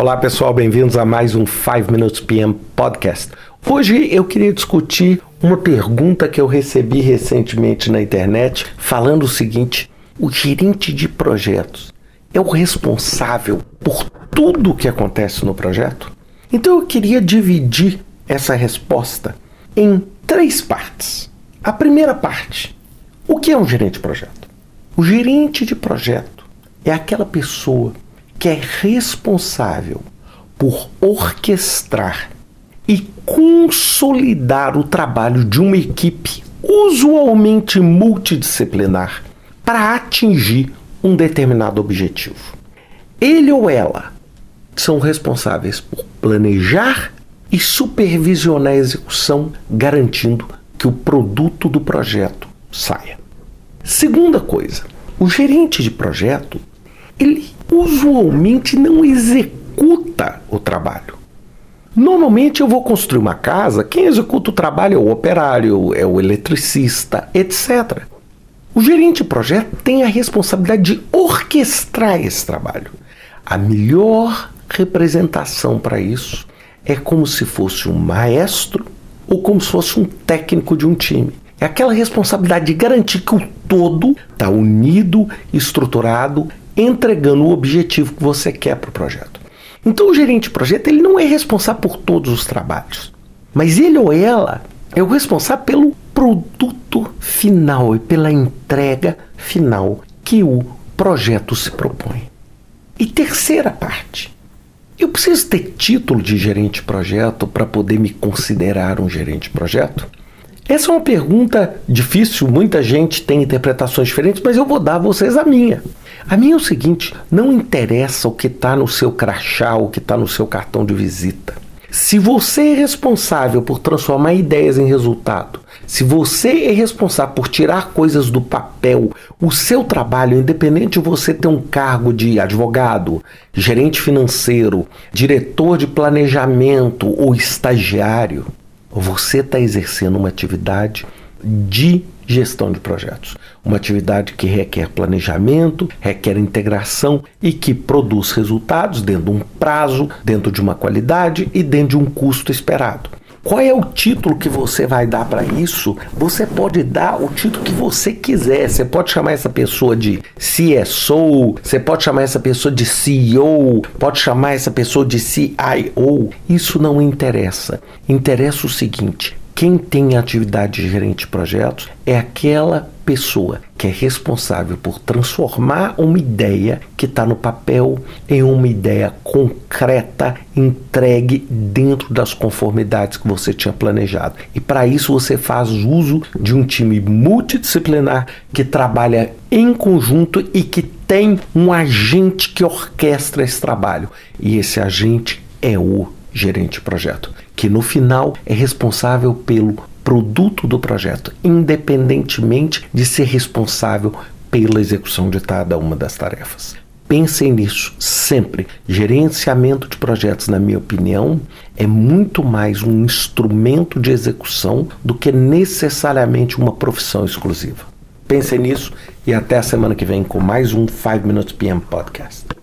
Olá pessoal, bem-vindos a mais um 5 Minutes PM Podcast. Hoje eu queria discutir uma pergunta que eu recebi recentemente na internet, falando o seguinte: o gerente de projetos é o responsável por tudo o que acontece no projeto? Então eu queria dividir essa resposta em três partes. A primeira parte: o que é um gerente de projeto? O gerente de projeto é aquela pessoa que é responsável por orquestrar e consolidar o trabalho de uma equipe usualmente multidisciplinar para atingir um determinado objetivo. Ele ou ela são responsáveis por planejar e supervisionar a execução, garantindo que o produto do projeto saia. Segunda coisa, o gerente de projeto ele usualmente não executa o trabalho. Normalmente eu vou construir uma casa, quem executa o trabalho é o operário, é o eletricista, etc. O gerente de projeto tem a responsabilidade de orquestrar esse trabalho. A melhor representação para isso é como se fosse um maestro ou como se fosse um técnico de um time. É aquela responsabilidade de garantir que o todo está unido, estruturado entregando o objetivo que você quer para o projeto. Então o gerente de projeto ele não é responsável por todos os trabalhos, mas ele ou ela é o responsável pelo produto final e pela entrega final que o projeto se propõe. E terceira parte, eu preciso ter título de gerente de projeto para poder me considerar um gerente de projeto? Essa é uma pergunta difícil, muita gente tem interpretações diferentes, mas eu vou dar a vocês a minha. A minha é o seguinte: não interessa o que está no seu crachá, o que está no seu cartão de visita. Se você é responsável por transformar ideias em resultado, se você é responsável por tirar coisas do papel, o seu trabalho, independente de você ter um cargo de advogado, gerente financeiro, diretor de planejamento ou estagiário, você está exercendo uma atividade de gestão de projetos. Uma atividade que requer planejamento, requer integração e que produz resultados dentro de um prazo, dentro de uma qualidade e dentro de um custo esperado. Qual é o título que você vai dar para isso? Você pode dar o título que você quiser. Você pode chamar essa pessoa de CSO, você pode chamar essa pessoa de CEO, pode chamar essa pessoa de CIO. Isso não interessa. Interessa o seguinte: quem tem atividade de gerente de projetos é aquela pessoa que é responsável por transformar uma ideia que está no papel em uma ideia concreta, entregue dentro das conformidades que você tinha planejado. E para isso você faz uso de um time multidisciplinar que trabalha em conjunto e que tem um agente que orquestra esse trabalho. E esse agente é o gerente de projeto, que no final é responsável pelo produto do projeto, independentemente de ser responsável pela execução de cada uma das tarefas. Pensem nisso sempre. Gerenciamento de projetos, na minha opinião, é muito mais um instrumento de execução do que necessariamente uma profissão exclusiva. Pensem nisso e até a semana que vem com mais um 5 Minutes PM Podcast.